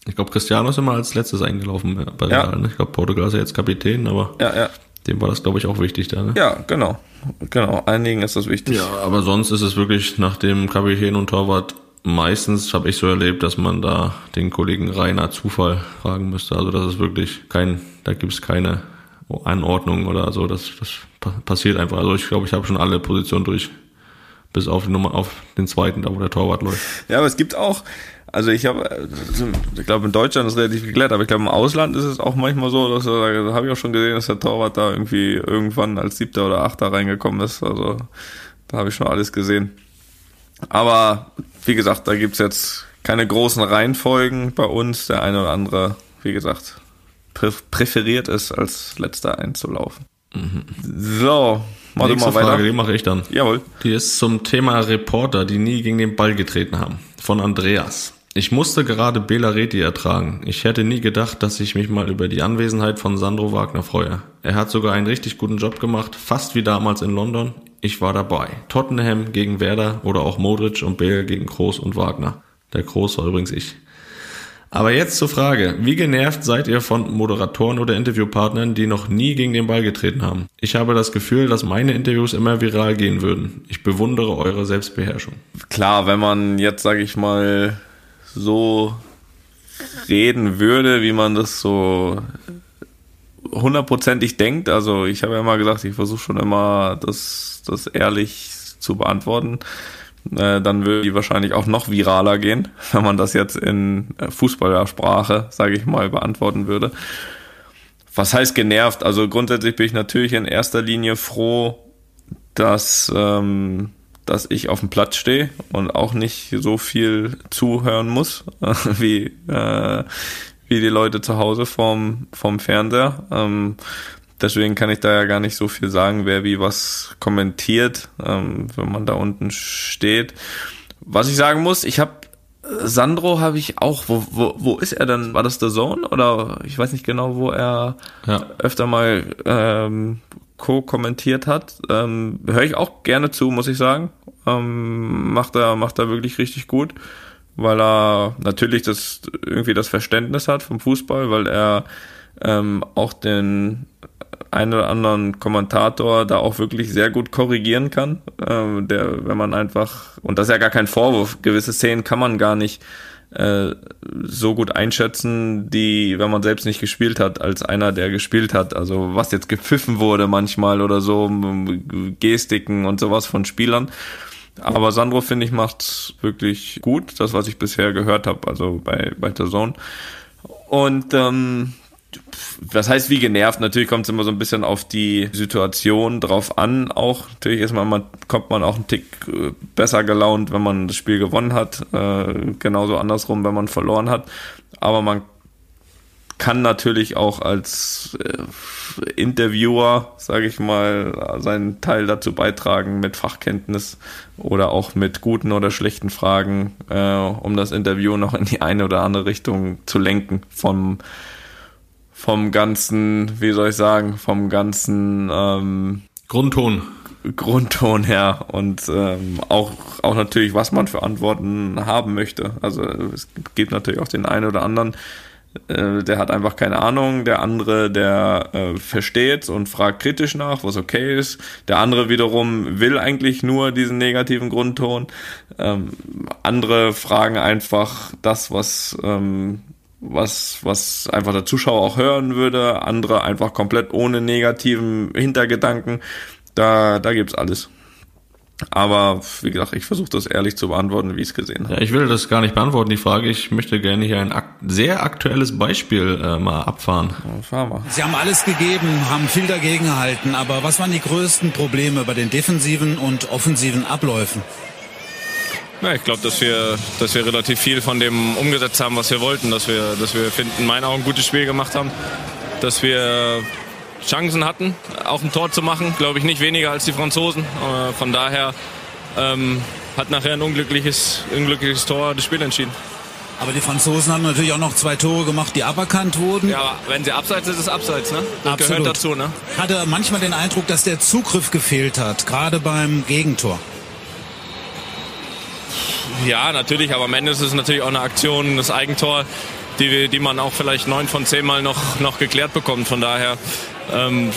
Ich glaube, Cristiano ist immer als letztes eingelaufen bei ja. Real. Ne? Ich glaube, Portugal ist ja jetzt Kapitän, aber ja, ja. dem war das, glaube ich, auch wichtig da. Ne? Ja, genau. Genau, einigen ist das wichtig. Ja, aber sonst ist es wirklich nach dem Kapitän und Torwart meistens habe ich so erlebt, dass man da den Kollegen reiner Zufall fragen müsste. Also das ist wirklich kein, da gibt es keine Anordnung oder so. Das, das passiert einfach. Also ich glaube, ich habe schon alle Positionen durch, bis auf die Nummer, auf den zweiten, da wo der Torwart läuft. Ja, aber es gibt auch, also ich habe, ich glaube in Deutschland ist relativ geklärt, aber ich glaube im Ausland ist es auch manchmal so, dass da habe ich auch schon gesehen, dass der Torwart da irgendwie irgendwann als siebter oder achter reingekommen ist. Also da habe ich schon alles gesehen. Aber wie gesagt, da gibt's jetzt keine großen Reihenfolgen bei uns. Der eine oder andere, wie gesagt, präferiert es, als letzter einzulaufen. Mhm. So, mach Nächste mal weiter. Frage, die mache ich dann. Jawohl. Die ist zum Thema Reporter, die nie gegen den Ball getreten haben. Von Andreas. Ich musste gerade Bela Reti ertragen. Ich hätte nie gedacht, dass ich mich mal über die Anwesenheit von Sandro Wagner freue. Er hat sogar einen richtig guten Job gemacht, fast wie damals in London. Ich war dabei. Tottenham gegen Werder oder auch Modric und Bale gegen Kroos und Wagner. Der Kroos war übrigens ich. Aber jetzt zur Frage, wie genervt seid ihr von Moderatoren oder Interviewpartnern, die noch nie gegen den Ball getreten haben? Ich habe das Gefühl, dass meine Interviews immer viral gehen würden. Ich bewundere eure Selbstbeherrschung. Klar, wenn man jetzt, sage ich mal, so reden würde, wie man das so hundertprozentig denkt. Also ich habe ja immer gesagt, ich versuche schon immer das, das ehrlich zu beantworten. Äh, dann würde die wahrscheinlich auch noch viraler gehen, wenn man das jetzt in äh, Fußballersprache, sage ich mal, beantworten würde. Was heißt genervt? Also grundsätzlich bin ich natürlich in erster Linie froh, dass, ähm, dass ich auf dem Platz stehe und auch nicht so viel zuhören muss, wie, äh, wie die Leute zu Hause vorm, vorm Fernseher. Ähm, deswegen kann ich da ja gar nicht so viel sagen, wer wie was kommentiert, ähm, wenn man da unten steht. Was ich sagen muss, ich habe Sandro habe ich auch, wo, wo, wo ist er denn? War das der Zone? Oder ich weiß nicht genau, wo er ja. öfter mal ähm, co-kommentiert hat. Ähm, Höre ich auch gerne zu, muss ich sagen. Ähm, macht er, macht er wirklich richtig gut weil er natürlich das irgendwie das Verständnis hat vom Fußball, weil er ähm, auch den einen oder anderen Kommentator da auch wirklich sehr gut korrigieren kann. Ähm, der, wenn man einfach, und das ist ja gar kein Vorwurf, gewisse Szenen kann man gar nicht äh, so gut einschätzen, die, wenn man selbst nicht gespielt hat, als einer, der gespielt hat. Also was jetzt gepfiffen wurde manchmal oder so, Gestiken und sowas von Spielern. Aber Sandro, finde ich, macht wirklich gut, das, was ich bisher gehört habe, also bei, bei der Zone. Und ähm, was heißt wie genervt? Natürlich kommt es immer so ein bisschen auf die Situation drauf an. Auch natürlich ist man, man kommt man auch einen Tick äh, besser gelaunt, wenn man das Spiel gewonnen hat. Äh, genauso andersrum, wenn man verloren hat. Aber man kann natürlich auch als äh, Interviewer, sage ich mal, seinen Teil dazu beitragen mit Fachkenntnis oder auch mit guten oder schlechten Fragen, äh, um das Interview noch in die eine oder andere Richtung zu lenken vom vom ganzen, wie soll ich sagen, vom ganzen ähm, Grundton. Grundton her und ähm, auch, auch natürlich, was man für Antworten haben möchte. Also es gibt natürlich auch den einen oder anderen, äh, der hat einfach keine Ahnung, der andere, der äh, versteht und fragt kritisch nach, was okay ist. Der andere wiederum will eigentlich nur diesen negativen Grundton. Ähm, andere fragen einfach das, was ähm, was, was einfach der Zuschauer auch hören würde, andere einfach komplett ohne negativen Hintergedanken. Da, da gibt's alles. Aber wie gesagt, ich versuche das ehrlich zu beantworten, wie ich es gesehen habe. Ja, ich will das gar nicht beantworten, die Frage. Ich möchte gerne hier ein ak sehr aktuelles Beispiel äh, mal abfahren. Ja, fahren wir. Sie haben alles gegeben, haben viel dagegen gehalten, aber was waren die größten Probleme bei den defensiven und offensiven Abläufen? Ja, ich glaube, dass wir, dass wir relativ viel von dem umgesetzt haben, was wir wollten. Dass wir, dass wir finden, in meinen Augen ein gutes Spiel gemacht haben. Dass wir Chancen hatten, auch ein Tor zu machen. Glaube ich nicht weniger als die Franzosen. Äh, von daher ähm, hat nachher ein unglückliches, unglückliches Tor das Spiel entschieden. Aber die Franzosen haben natürlich auch noch zwei Tore gemacht, die aberkannt wurden. Ja, wenn sie abseits ist, ist es abseits, ne? Das Absolut. gehört dazu, ne? Hatte manchmal den Eindruck, dass der Zugriff gefehlt hat, gerade beim Gegentor. Ja, natürlich, aber am Ende ist es natürlich auch eine Aktion, das Eigentor, die, die man auch vielleicht neun von zehn Mal noch, noch geklärt bekommt. Von daher, ähm,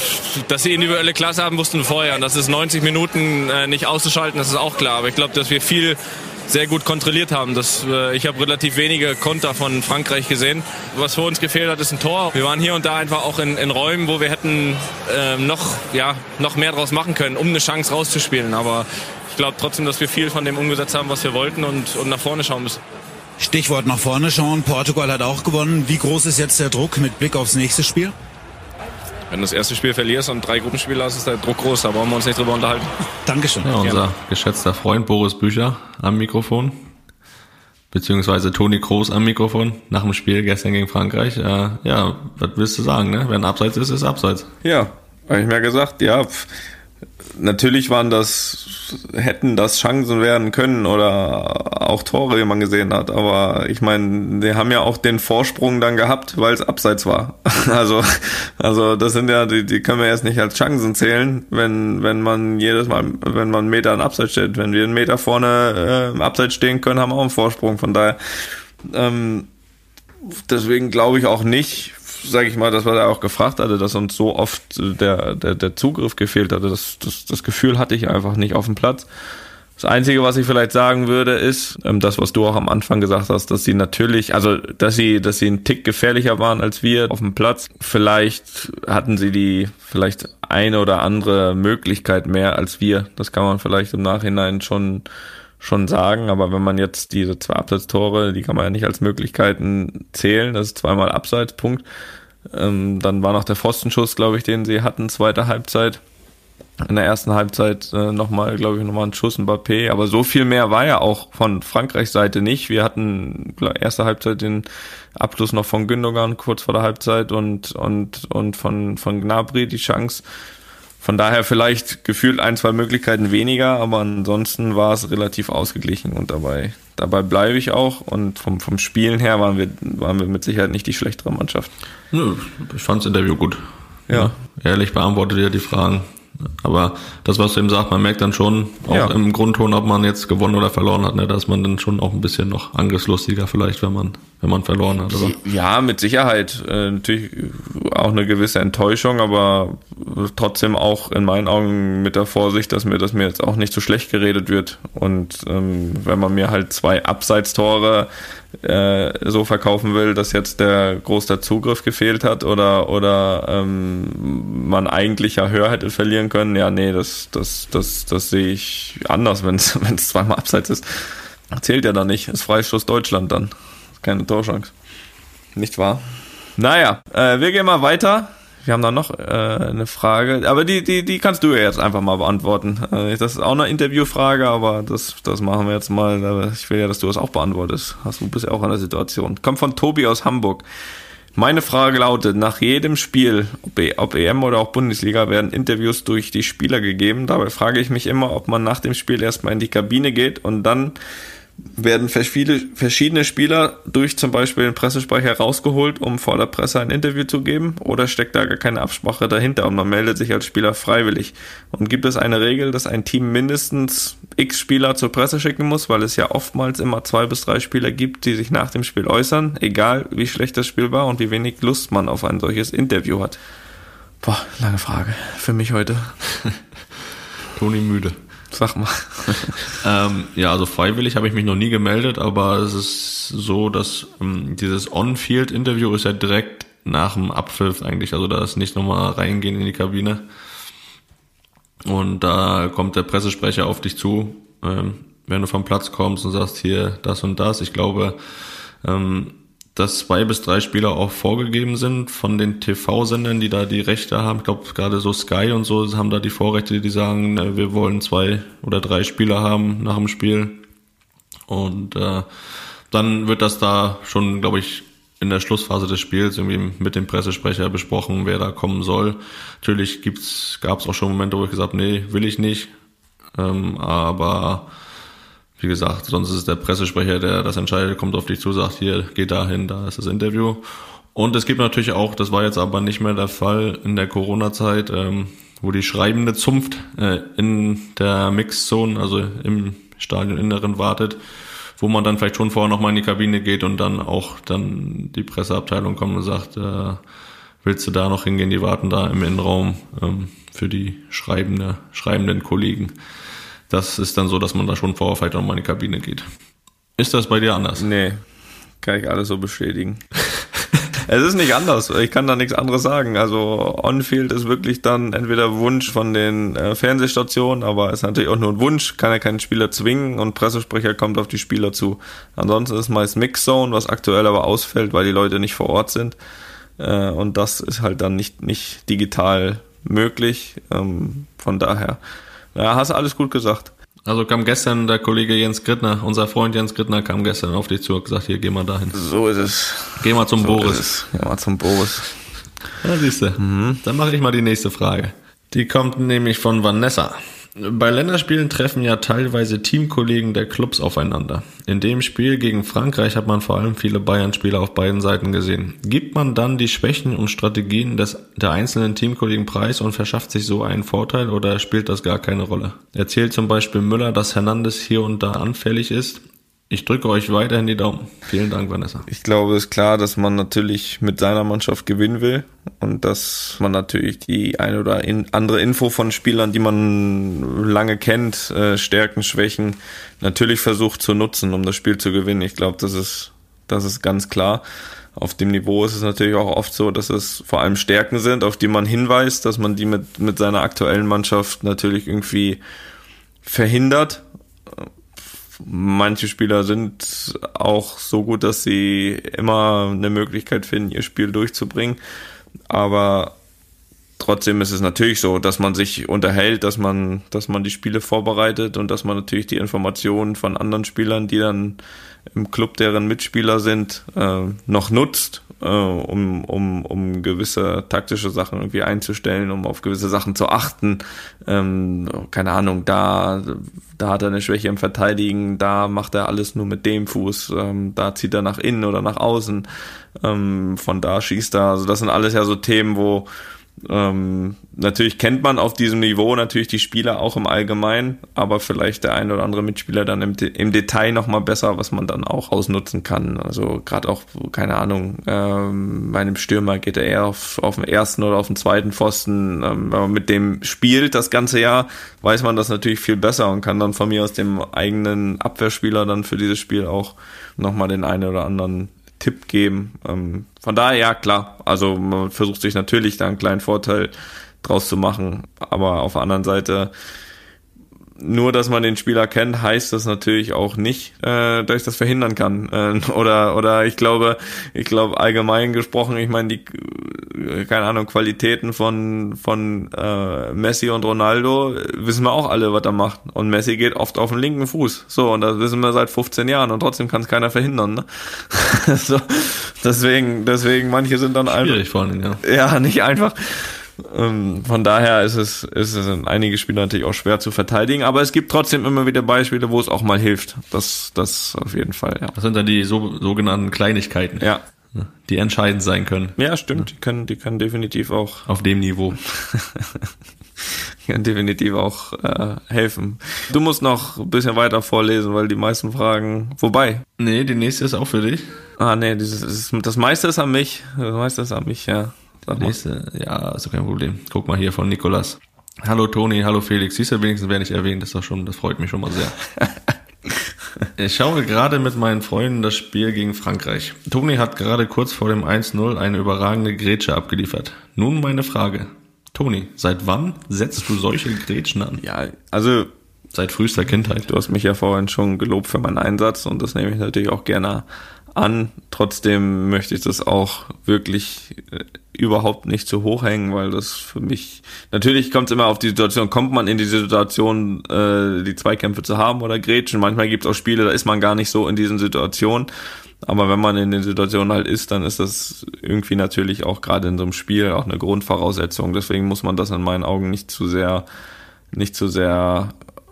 dass sie individuelle Klasse haben, wussten wir vorher. Und das ist 90 Minuten äh, nicht auszuschalten, das ist auch klar. Aber ich glaube, dass wir viel sehr gut kontrolliert haben. Das, äh, ich habe relativ wenige Konter von Frankreich gesehen. Was für uns gefehlt hat, ist ein Tor. Wir waren hier und da einfach auch in, in Räumen, wo wir hätten äh, noch, ja, noch mehr draus machen können, um eine Chance rauszuspielen. Aber ich glaube trotzdem, dass wir viel von dem umgesetzt haben, was wir wollten und, und nach vorne schauen müssen. Stichwort nach vorne schauen. Portugal hat auch gewonnen. Wie groß ist jetzt der Druck mit Blick aufs nächste Spiel? Wenn du das erste Spiel verlierst und drei Gruppenspiele hast, ist der Druck groß. Da brauchen wir uns nicht drüber unterhalten. Dankeschön. Ja, unser geschätzter Freund Boris Bücher am Mikrofon. Beziehungsweise Toni Kroos am Mikrofon nach dem Spiel gestern gegen Frankreich. Äh, ja, was willst du sagen, ne? Wenn Abseits ist, ist Abseits. Ja, habe ich mir gesagt, ja. Pf, natürlich waren das, hätten das Chancen werden können oder auch Tore, wie man gesehen hat. Aber ich meine, die haben ja auch den Vorsprung dann gehabt, weil es abseits war. Also, also das sind ja, die, die können wir erst nicht als Chancen zählen, wenn, wenn man jedes Mal, wenn man einen Meter in Abseits steht. Wenn wir einen Meter vorne äh, im Abseits stehen können, haben wir auch einen Vorsprung. Von daher, ähm, deswegen glaube ich auch nicht, sage ich mal, das, was er auch gefragt hatte, dass uns so oft der, der, der Zugriff gefehlt hatte. Das, das, das Gefühl hatte ich einfach nicht auf dem Platz. Das Einzige, was ich vielleicht sagen würde, ist, ähm, das, was du auch am Anfang gesagt hast, dass sie natürlich, also dass sie, dass sie einen Tick gefährlicher waren als wir auf dem Platz. Vielleicht hatten sie die vielleicht eine oder andere Möglichkeit mehr als wir. Das kann man vielleicht im Nachhinein schon schon sagen, aber wenn man jetzt diese zwei Abseitstore, die kann man ja nicht als Möglichkeiten zählen, das ist zweimal Abseitspunkt. Ähm, dann war noch der Pfostenschuss, glaube ich, den sie hatten, zweite Halbzeit. In der ersten Halbzeit äh, nochmal, glaube ich, nochmal ein Schuss Mbappé, aber so viel mehr war ja auch von Frankreichs Seite nicht. Wir hatten glaub, erste Halbzeit den Abschluss noch von Gündogan kurz vor der Halbzeit und und und von von Gnabry die Chance von daher vielleicht gefühlt ein, zwei Möglichkeiten weniger, aber ansonsten war es relativ ausgeglichen und dabei, dabei bleibe ich auch. Und vom, vom Spielen her waren wir, waren wir mit Sicherheit nicht die schlechtere Mannschaft. Nö, ich fand das Interview gut. Ja. Ehrlich beantwortet ihr die Fragen. Aber das, was du eben sagst, man merkt dann schon, auch Ja. im Grundton, ob man jetzt gewonnen oder verloren hat, ne, dass man dann schon auch ein bisschen noch angriffslustiger vielleicht, wenn man, wenn man verloren hat, oder? Ja, mit Sicherheit. Äh, natürlich auch eine gewisse Enttäuschung, aber trotzdem auch in meinen Augen mit der Vorsicht, dass mir das mir jetzt auch nicht so schlecht geredet wird. Und ähm, wenn man mir halt zwei Abseitstore äh, so verkaufen will, dass jetzt der groß der Zugriff gefehlt hat oder oder ähm, man eigentlich ja höher hätte verlieren können, ja, nee, das das das das sehe ich anders, wenn es zweimal abseits ist. Zählt ja dann nicht, ist Freistoß Deutschland dann. Keine Torchance. Nicht wahr? Naja, äh, wir gehen mal weiter. Wir haben da noch äh, eine Frage, aber die, die, die kannst du ja jetzt einfach mal beantworten. Äh, das ist auch eine Interviewfrage, aber das, das machen wir jetzt mal. Ich will ja, dass du das auch beantwortest. Hast du bist ja auch in der Situation. Kommt von Tobi aus Hamburg. Meine Frage lautet, nach jedem Spiel, ob, E- ob EM oder auch Bundesliga, werden Interviews durch die Spieler gegeben. Dabei frage ich mich immer, ob man nach dem Spiel erstmal in die Kabine geht und dann werden verschiedene, Spieler durch zum Beispiel den Pressesprecher rausgeholt, um vor der Presse ein Interview zu geben? Oder steckt da gar keine Absprache dahinter und man meldet sich als Spieler freiwillig? Und gibt es eine Regel, dass ein Team mindestens x Spieler zur Presse schicken muss, weil es ja oftmals immer zwei bis drei Spieler gibt, die sich nach dem Spiel äußern, egal wie schlecht das Spiel war und wie wenig Lust man auf ein solches Interview hat? Boah, lange Frage für mich heute. Toni müde. Sag mal. Ähm, ja, also freiwillig habe ich mich noch nie gemeldet, aber es ist so, dass ähm, dieses On-Field-Interview ist ja direkt nach dem Abpfiff eigentlich, also da ist nicht nochmal reingehen in die Kabine. Und da kommt der Pressesprecher auf dich zu, ähm, wenn du vom Platz kommst und sagst hier das und das. Ich glaube, ähm, dass zwei bis drei Spieler auch vorgegeben sind von den TV-Sendern, die da die Rechte haben. Ich glaube, gerade so Sky und so haben da die Vorrechte, die sagen, äh, wir wollen zwei oder drei Spieler haben nach dem Spiel. Und äh, dann wird das da schon, glaube ich, in der Schlussphase des Spiels irgendwie mit dem Pressesprecher besprochen, wer da kommen soll. Natürlich gibt's, gab's auch schon Momente, wo ich gesagt habe, nee, will ich nicht. Ähm, aber wie gesagt, sonst ist der Pressesprecher, der das entscheidet, kommt auf dich zu, sagt, hier, geh dahin, da ist das Interview. Und es gibt natürlich auch, das war jetzt aber nicht mehr der Fall in der Corona-Zeit, ähm, wo die schreibende Zunft äh, in der Mixzone, also im Stadioninneren wartet, wo man dann vielleicht schon vorher nochmal in die Kabine geht und dann auch dann die Presseabteilung kommt und sagt, äh, willst du da noch hingehen, die warten da im Innenraum ähm, für die schreibende, schreibenden Kollegen. Das ist dann so, dass man da schon vorher vielleicht nochmal in die Kabine geht. Ist das bei dir anders? Nee, kann ich alles so bestätigen. es ist nicht anders. Ich kann da nichts anderes sagen. Also On-Field ist wirklich dann entweder Wunsch von den äh, Fernsehstationen, aber ist natürlich auch nur ein Wunsch, kann ja keinen Spieler zwingen und Pressesprecher kommt auf die Spieler zu. Ansonsten ist meist Mixzone, was aktuell aber ausfällt, weil die Leute nicht vor Ort sind. Äh, und das ist halt dann nicht, nicht digital möglich. Ähm, von daher, ja, hast du alles gut gesagt. Also kam gestern der Kollege Jens Grittner, unser Freund Jens Grittner kam gestern auf dich zu und gesagt, hier, geh mal dahin. So ist es. Geh mal zum So Boris. ist es. Ja, mal zum Boris. Ja, siehst du. Mhm. Dann mache ich mal die nächste Frage. Die kommt nämlich von Vanessa. Bei Länderspielen treffen ja teilweise Teamkollegen der Clubs aufeinander. In dem Spiel gegen Frankreich hat man vor allem viele Bayern-Spieler auf beiden Seiten gesehen. Gibt man dann die Schwächen und Strategien des, der einzelnen Teamkollegen preis und verschafft sich so einen Vorteil oder spielt das gar keine Rolle? Erzählt zum Beispiel Müller, dass Hernandez hier und da anfällig ist. Ich drücke euch weiterhin die Daumen. Vielen Dank, Vanessa. Ich glaube, es ist klar, dass man natürlich mit seiner Mannschaft gewinnen will und dass man natürlich die eine oder andere Info von Spielern, die man lange kennt, äh, Stärken, Schwächen, natürlich versucht zu nutzen, um das Spiel zu gewinnen. Ich glaube, das ist, das ist ganz klar. Auf dem Niveau ist es natürlich auch oft so, dass es vor allem Stärken sind, auf die man hinweist, dass man die mit, mit seiner aktuellen Mannschaft natürlich irgendwie verhindert manche Spieler sind auch so gut, dass sie immer eine Möglichkeit finden, ihr Spiel durchzubringen. Aber trotzdem ist es natürlich so, dass man sich unterhält, dass man, dass man die Spiele vorbereitet und dass man natürlich die Informationen von anderen Spielern, die dann im Club deren Mitspieler sind, äh, noch nutzt, äh, um, um, um gewisse taktische Sachen irgendwie einzustellen, um auf gewisse Sachen zu achten. Ähm, keine Ahnung, da, da hat er eine Schwäche im Verteidigen, da macht er alles nur mit dem Fuß, ähm, da zieht er nach innen oder nach außen, ähm, von da schießt er. Also das sind alles ja so Themen, wo ähm, natürlich kennt man auf diesem Niveau natürlich die Spieler auch im Allgemeinen, aber vielleicht der ein oder andere Mitspieler dann im, im Detail nochmal besser, was man dann auch ausnutzen kann. Also gerade auch, keine Ahnung, ähm, bei einem Stürmer geht er eher auf, auf den ersten oder auf den zweiten Pfosten. Ähm, wenn man mit dem spielt das ganze Jahr, weiß man das natürlich viel besser und kann dann von mir aus dem eigenen Abwehrspieler dann für dieses Spiel auch nochmal den einen oder anderen Tipp geben. Ähm, von daher, ja, klar. Also man versucht sich natürlich da einen kleinen Vorteil draus zu machen. Aber auf der anderen Seite nur, dass man den Spieler kennt, heißt das natürlich auch nicht, äh, dass ich das verhindern kann. Äh, oder oder ich glaube, ich glaube allgemein gesprochen, ich meine die äh, keine Ahnung Qualitäten von von äh, Messi und Ronaldo äh, wissen wir auch alle, was er macht. Und Messi geht oft auf den linken Fuß. So und das wissen wir seit 15 Jahren und trotzdem kann es keiner verhindern. Ne? so, deswegen deswegen manche sind dann einfach Schwierig vor allem, ja. ja, nicht einfach. Ähm, von daher ist es, ist es in einige Spiele natürlich auch schwer zu verteidigen, aber es gibt trotzdem immer wieder Beispiele, wo es auch mal hilft. Das, das auf jeden Fall, ja. Das sind dann die so, sogenannten Kleinigkeiten, Ja, die entscheidend sein können. ja stimmt. Die können, die können definitiv auch, Auf dem Niveau. können definitiv auch äh, helfen. Du musst noch ein bisschen weiter vorlesen, weil die meisten Fragen, wobei. Nee, die nächste ist auch für dich. Ah nee, das, das meiste ist an mich. Das meiste ist an mich, ja. Mal. Nächste, ja, ist doch kein Problem. Guck mal hier von Nikolas. Hallo Toni, hallo Felix. Siehst du, wenigstens werde ich erwähnt. Das ist schon, das freut mich schon mal sehr. Ich schaue gerade mit meinen Freunden das Spiel gegen Frankreich. Toni hat gerade kurz vor dem 1-0 eine überragende Grätsche abgeliefert. Nun meine Frage. Toni, seit wann setzt du solche Grätschen an? Ja, also Seit frühester Kindheit. Du hast mich ja vorhin schon gelobt für meinen Einsatz und das nehme ich natürlich auch gerne an. Trotzdem möchte ich das auch wirklich äh, überhaupt nicht zu hoch hängen, weil das für mich natürlich kommt es immer auf die Situation, kommt man in die Situation, äh, die Zweikämpfe zu haben oder Gretchen. Manchmal gibt es auch Spiele, da ist man gar nicht so in diesen Situationen. Aber wenn man in den Situationen halt ist, dann ist das irgendwie natürlich auch gerade in so einem Spiel auch eine Grundvoraussetzung. Deswegen muss man das in meinen Augen nicht zu sehr, nicht zu sehr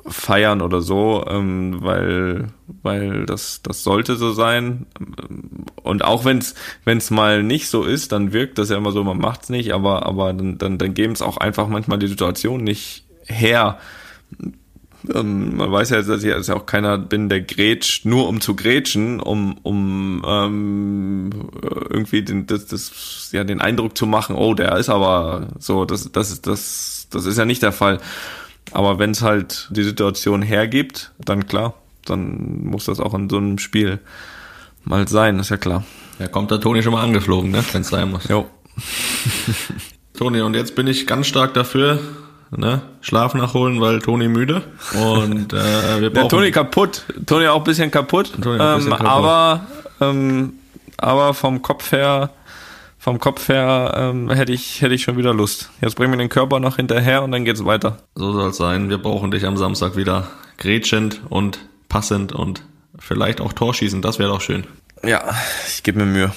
feiern oder so, ähm, weil weil das das sollte so sein und auch wenn es mal nicht so ist, dann wirkt das ja immer so, man macht's nicht, aber aber dann dann, dann geben es auch einfach manchmal die Situation nicht her. Ähm, man weiß ja, dass ich jetzt auch keiner bin, der grätscht, nur um zu grätschen, um, um ähm, irgendwie den, das, das, ja, den Eindruck zu machen, oh, der ist aber so, das, das, das, das ist ja nicht der Fall. Aber wenn es halt die Situation hergibt, dann klar, dann muss das auch in so einem Spiel mal sein, ist ja klar. Da kommt der Toni schon mal angeflogen, ne? wenn es sein muss. Jo. Toni, und jetzt bin ich ganz stark dafür, ne? Schlaf nachholen, weil Toni müde. Und äh, wir Der brauchen. Toni kaputt. Toni auch ein bisschen kaputt. Toni auch ein bisschen ähm, kaputt. Aber, ähm, aber vom Kopf her, vom Kopf her ähm, hätte ich, hätte ich schon wieder Lust. Jetzt bringen wir den Körper noch hinterher und dann geht's weiter. So soll es sein. Wir brauchen dich am Samstag wieder grätschend und passend und vielleicht auch Torschießen. Das wäre doch schön. Ja, ich gebe mir Mühe.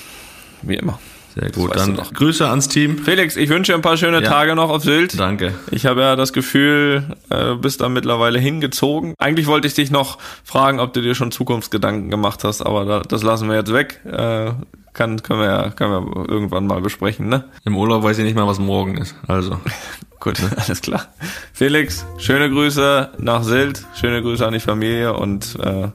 Wie immer. Sehr gut. Dann. Grüße ans Team. Felix, ich wünsche dir ein paar schöne Ja. Tage noch auf Sylt. Danke. Ich habe ja das Gefühl, äh, du bist da mittlerweile hingezogen. Eigentlich wollte ich dich noch fragen, ob du dir schon Zukunftsgedanken gemacht hast, aber da, das lassen wir jetzt weg. Äh, kann, können wir ja können wir irgendwann mal besprechen, ne? Im Urlaub weiß ich nicht mal, was morgen ist. Also, Gut, alles klar. Felix, schöne Grüße nach Sylt, schöne Grüße an die Familie und äh,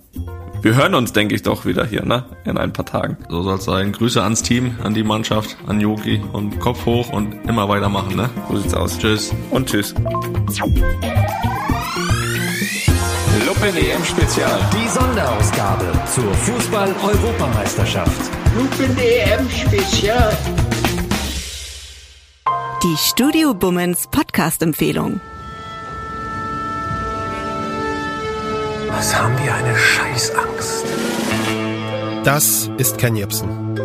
wir hören uns, denke ich, doch wieder hier, ne? In ein paar Tagen. so soll es sein. Grüße ans Team, an die Mannschaft, an Yogi und Kopf hoch und immer weitermachen, ne? So sieht's aus. Tschüss. Und tschüss. Lupen EM Spezial. Die Sonderausgabe zur Fußball-Europameisterschaft. Lupen EM Spezial. Die Studio Bummens Podcast-Empfehlung. Was haben wir eine Scheißangst? Das ist Ken Jebsen.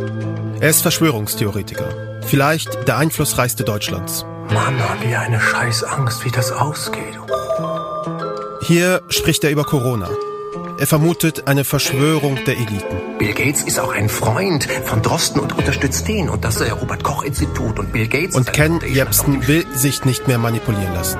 Er ist Verschwörungstheoretiker. Vielleicht der einflussreichste Deutschlands. Mann, haben wir eine Scheißangst, wie das ausgeht. Hier spricht er über Corona. Er vermutet eine Verschwörung der Eliten. Bill Gates ist auch ein Freund von Drosten und unterstützt den und das äh, Robert Koch Institut und Bill Gates Und Ken. Jebsen will sich nicht mehr manipulieren lassen.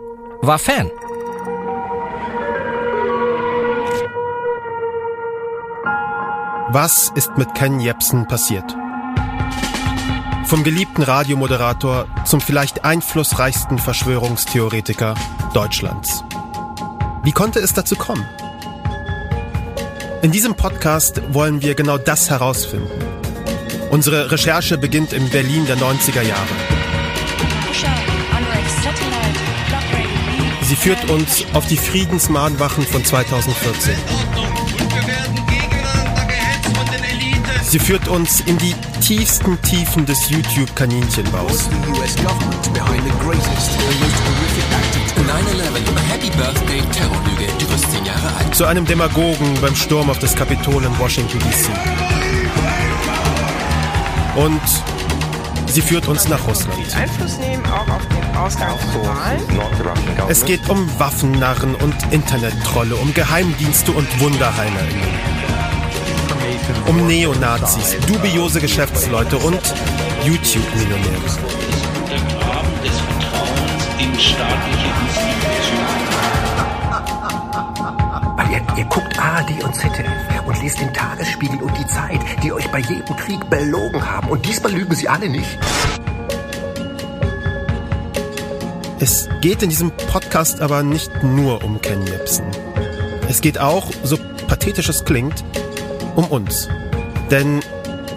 war Fan. Was ist mit Ken Jebsen passiert? Vom geliebten Radiomoderator zum vielleicht einflussreichsten Verschwörungstheoretiker Deutschlands. Wie konnte es dazu kommen? In diesem Podcast wollen wir genau das herausfinden. Unsere Recherche beginnt im Berlin der 90er Jahre. Sie führt uns auf die Friedensmahnwachen von 2014. Sie führt uns in die tiefsten Tiefen des YouTube-Kaninchenbaus. Zu einem Demagogen beim Sturm auf das Kapitol in Washington, D.C. Und sie führt uns nach Russland. Einfluss nehmen auch auf den Ausgang von Wahlen. Es geht um Waffennarren und Internettrolle, um Geheimdienste und WunderheilerInnen. Um Neonazis, dubiose Geschäftsleute und YouTube-Millionäre. Der Graben des Vertrauens in staatliche Institutionen. Ihr, ihr guckt ARD und ZDF und lest den Tagesspiegel und die Zeit, die euch bei jedem Krieg belogen haben. Und diesmal lügen sie alle nicht. Es geht in diesem Podcast aber nicht nur um Ken Jebsen. Es geht auch, so pathetisch es klingt, um uns. Denn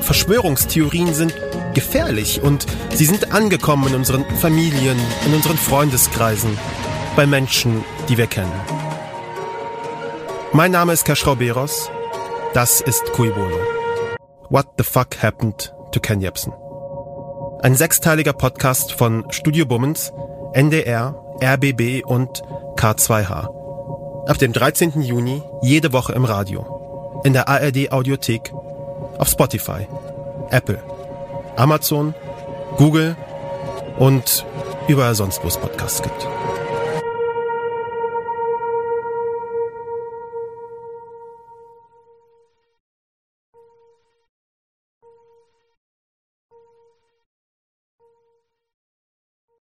Verschwörungstheorien sind gefährlich und sie sind angekommen in unseren Familien, in unseren Freundeskreisen, bei Menschen, die wir kennen. Mein Name ist Kaschrau Beros. Das ist Kuibolo. What the fuck happened to Ken Jebsen? Ein sechsteiliger Podcast von Studio Bummens, NDR, RBB und K2H. Ab dem 13. Juni jede Woche im Radio. In der ARD Audiothek, auf Spotify, Apple, Amazon, Google und überall sonst, wo es Podcasts gibt.